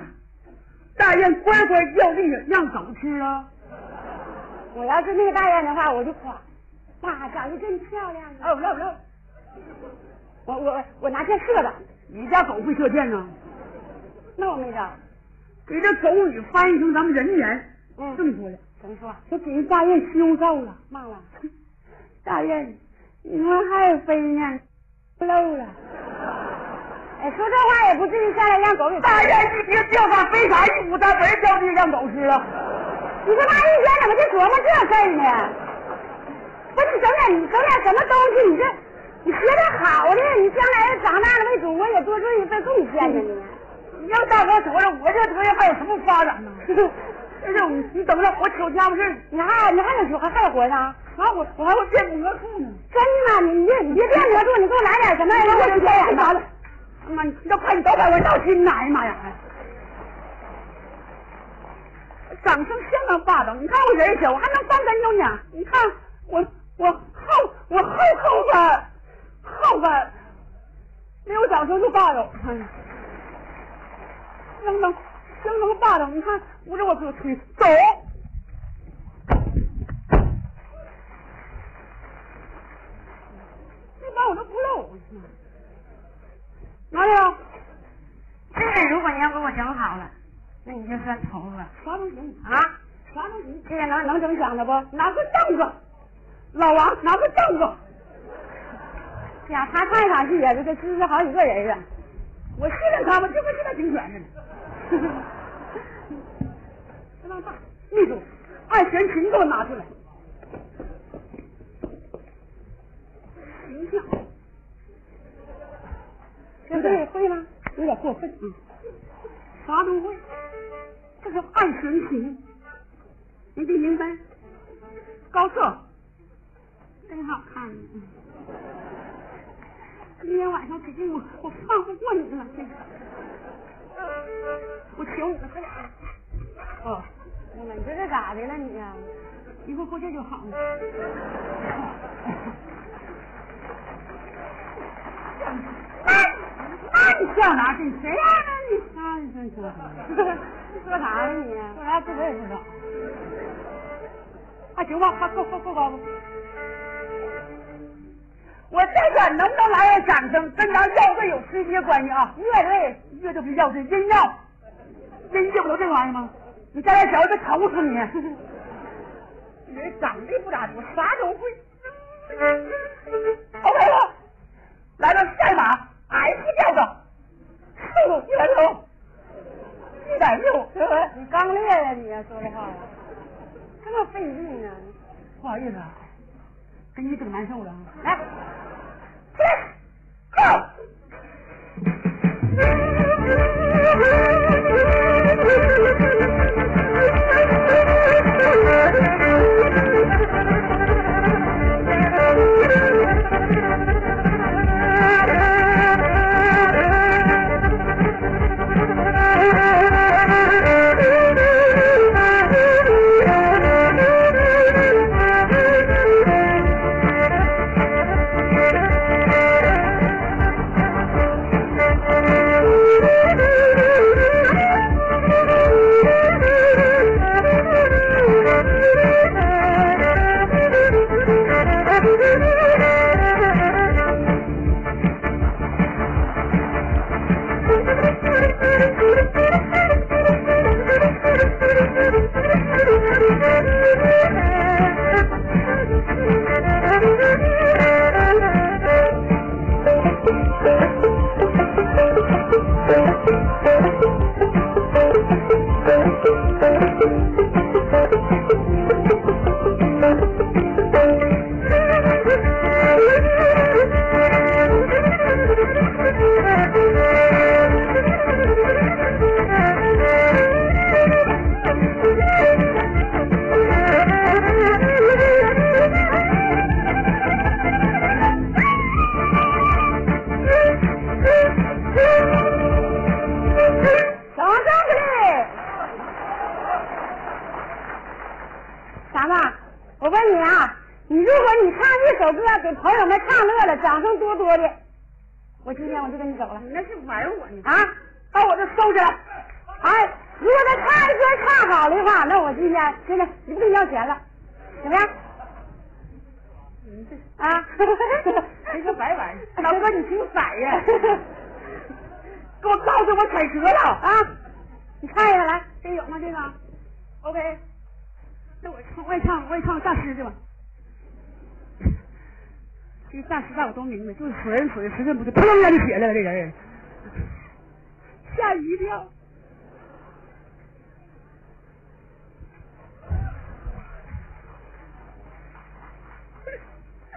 大雁乖乖叫地上让狗吃啊？我要是那个大雁的话，我就夸，哇，长得真漂亮啊！哦，不不，我我我拿箭射的，你家狗会射箭呢？那我没招。给这狗语翻译成咱们人言，嗯这么说的。怎么说？说给人大雁羞臊了，骂了？大雁，你们还飞呢，漏了。哎，说这话也不至于下来让狗给大雁一别掉下飞啥一股大门掉地让狗吃了。你这妈一天怎么就琢磨这事儿呢？不是你整点你整点什么东西？你这你学点好的，你将来长大了为祖国也多做一份贡献呢你。你让大伙瞅瞅，我这德行还有什么发展呢？这是你等着，我瞅家伙事，你还你还能说还还活呢？啊，我我还会变魔术呢。真的吗？你你别你别变魔术，你给我来点什么让我去表演啥了的？？妈，你要快你都把我闹心呐！哎呀妈呀！掌声相当霸道，你看我人小，我还能翻跟头呢。你看我我后我后后边后边没有掌声就罢了，哎呀相当相当霸道。你看捂着我给我推走，你把我都不露。哪里啊？这个如果你要给我整好了，那你就算头发啥都行啊。啥都行。这个能能整响的不？拿个凳子，老王拿个凳子，呀，他看上去也是个支持好几个人啊。我信任他们，就跟现在挺选着呢。相当大，秘书，按弦琴给我拿出来。形象，这会会吗？有点过分，啊，啥都会，这是按弦琴，你得明白。高策，真好看，今天晚上肯定我我放不过你了，我求你了，快点儿。哦，我们这是咋的了？你呀、一会儿过这就好了。那你笑哪去？谁呀、你？哎，真说说啥呢你？说啥自个儿也不知道。还行吧，还够够够高吧。我这个能不能来点掌声，跟咱药队有直接关系啊！乐队，乐队不是药队，音药，音乐不都这玩意儿吗？你再来小子愁死你！你人长得不咋地，我啥都会。OK 了，来了赛马 F 调子，速度一百六，一百六？你刚练呀你说这话呀，这么费劲呢？不好意思啊，你整难受了。来。来。啊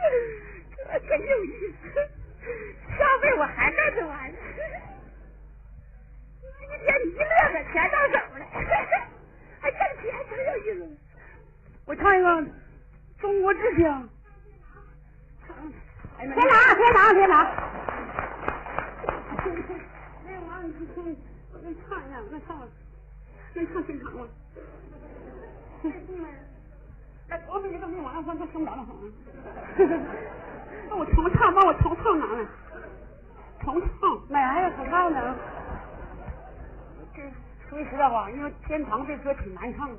这真有意思，下回我还干这玩意儿。一天一乐的，钱到手了，还挣钱，真有意思。我唱一个《中国之乡》。哎天堂，天堂，天堂。没有啊，你唱，我给你唱一下，那唱，那唱天堂吗？哎，我比这个没完了，咱咱唱不着了。那我重唱，把我重唱哪了？重唱。买啥呀？可唱呢？这说句实在话，因为天堂这歌挺难唱的，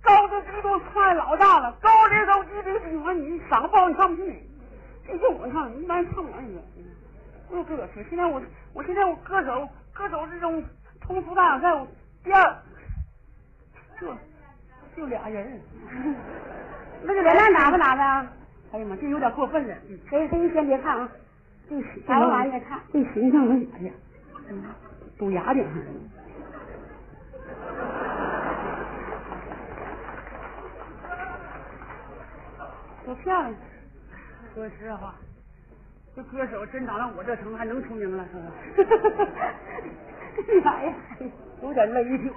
高的低都唱的老大了，高的都低的低，完你嗓子不好你唱不去。这就我唱，一般唱不了你个。不歌词，现在我我现在我歌手歌手这种通俗大奖赛我第二，就就俩人，那就连那拿不拿的啊？哎呀妈，这有点过分了。谁谁先别看啊，这形咱们完了再唱。这形象跟啥呀？堵牙顶上。多漂亮！说实在话，这歌手真长到我这程度，还能出名了，是不是？干啥呀？有点累挺。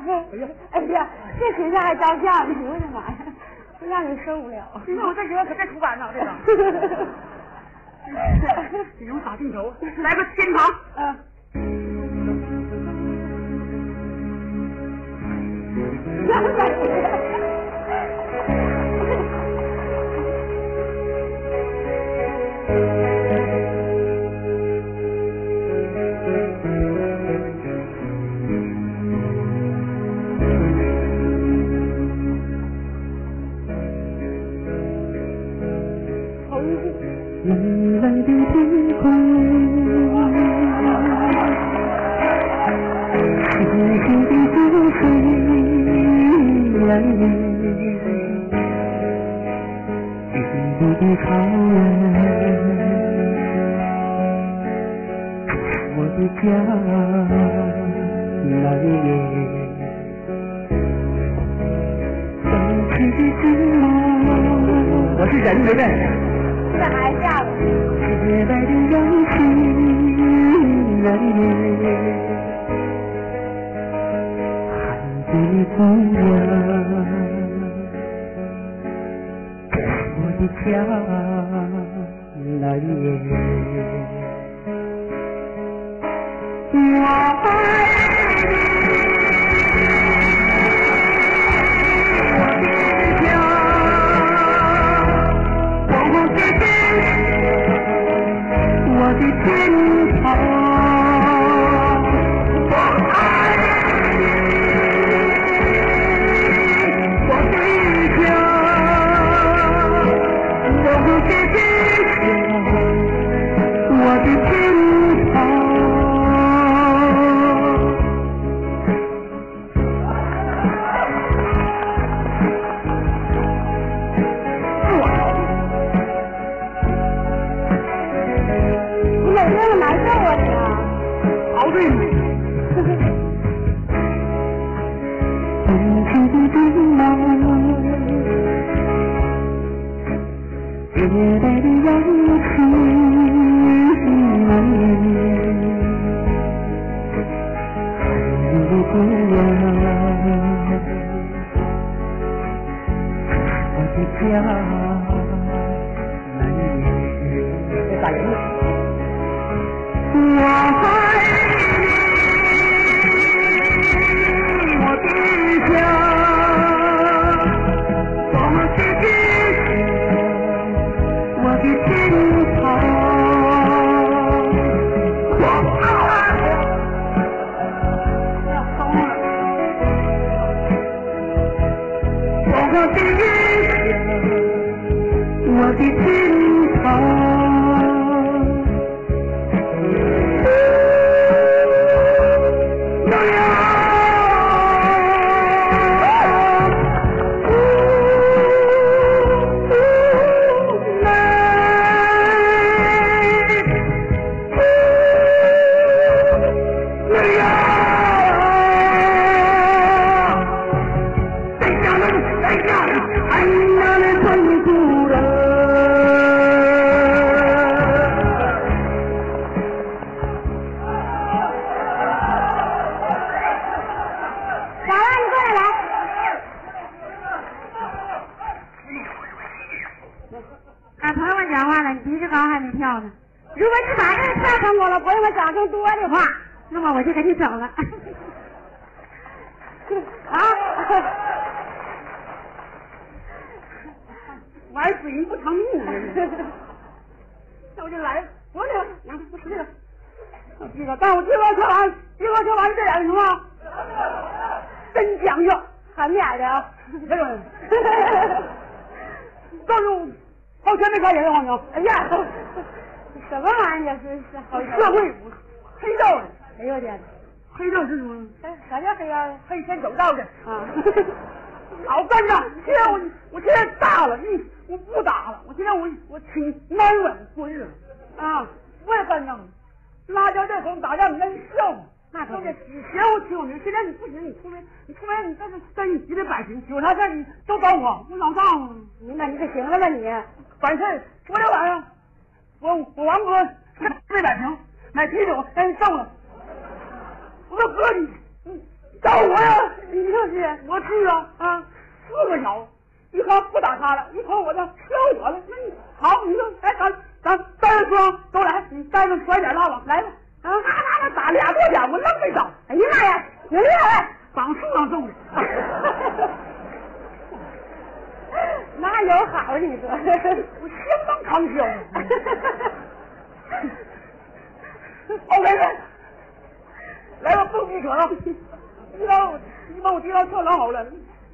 哎呀，哎呀，这形象还照相呢！我的妈呀，这让人受不了。那我这学校可太出版了，这个。这种打镜头，来个天堂。嗯。清晰的湖水蓝云，碧绿的草原，我的家南边。风起之梦，我是人对不对？干啥呀？下午。洁白的的姑娘，我的家。但我这个跳完，这个跳完这点什么？真讲究，很面的啊！这个，告诉好钱没花钱的黄牛，哎呀，什么玩意儿？这是是好社会黑道的，哎呦我天！黑道是什么？哎啥叫黑道的？黑天走道的啊！老干仗，现在我我现在大了，嗯，我不打了，我现在我我挺安稳过日子啊，我也干仗，拉家带口打架，你让你笑话。那可不是以前我挺有名，现在你不行，你出门你出门你这是在你急得百行，有啥事你都找我，我老丈人。你那你可行了吧你？反正昨天晚上我我王哥没百瓶买啤酒让人挣了，我说哥你你找我呀，你就是我去啊啊，四个小，一看不打他了，一口我的挑我了。那你好，你说哎咱咱单人双都来，你单着甩点拉吧，来吧啊！那那那打俩多点，我愣没找。哎呀妈呀，有厉害！绑树上种的。哪有好你说？我相当畅销。OK 了，来吧，蹦迪场，一刀一帮我地道跳老好了。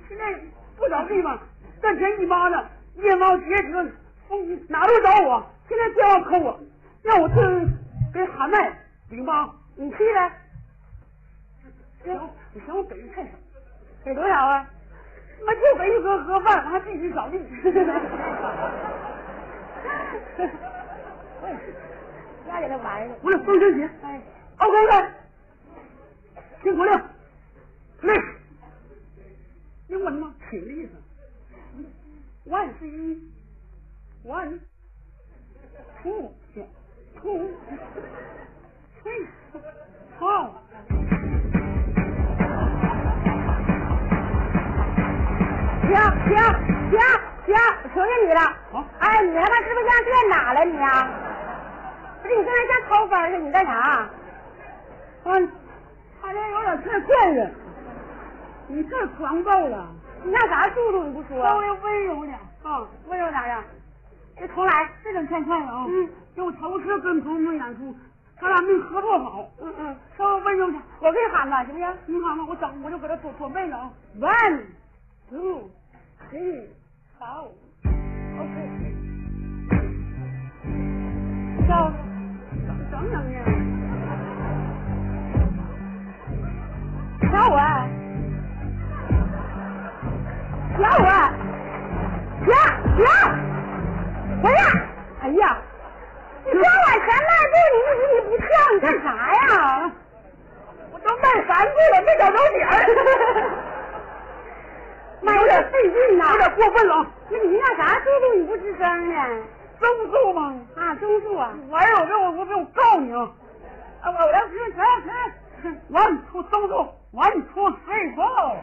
现在不找地方赚钱一妈的，夜猫劫车，风哪都找我。现在电话扣我，让我去给喊麦顶帮。你去呗，行，你嫌我给的太少，给多少啊？他妈就给一盒盒饭，我还必须扫地。那给他玩了。我这风筝鞋，哎，OK 的，听口令，累，英文吗？挺的意思。One three, one, two, two, three, four。行行行行，求求你了。哎，你他妈是不是让电打了你啊？不是你刚才像偷风似的，你干啥？啊，他这有点太快了，你太狂暴了，你那啥速度你不说？稍微温柔点。啊，温柔咋样？这重来。这点太快了啊！嗯，就我头次跟朋友们演出，咱俩没合作好，嗯嗯，稍微温柔点。我给你喊吧，行不行你喊吧，我整我就给他准准备了啊。？One, two, three, four. OK。叫整整整的，小伟，小伟，停停，回来！哎呀，你光往前迈步，你你你不跳，你干啥呀？我都迈三步了，没找着点儿，妈有点费劲呐！有点过分了啊！那你那啥速度你不吱声呢？中速吗？啊，中速啊！玩意儿，我跟我我跟我告你啊！啊，我来，行行行，one two 中速 four。嘿，嘿嘿，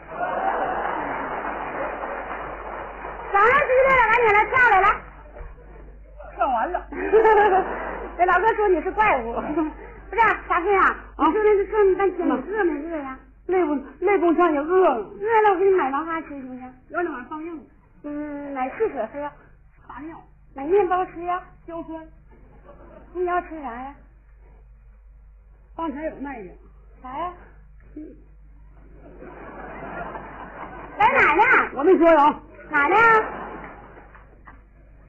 早上几点了？赶紧来跳来来。跳完了。这老哥说你是怪物，不是小飞啊？你说那是说你半天，你饿没饿呀？累不累不上也饿了。饿了，我给你买毛花吃行不行？有那碗放硬，嗯，买汽水喝，撒尿，买面包吃呀。硝酸，你要吃啥呀？刚才有卖的。啥呀？来哪呢？我没说呀。哪呢？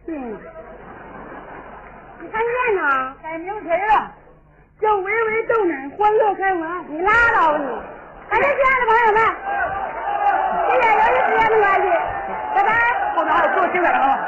嗯，你看见院呢？改名谁了？叫维维逗你，欢乐开门。你拉倒吧你！感谢亲爱的朋友们，谢谢由于时间的关系，拜拜。后台还有坐新来的啊。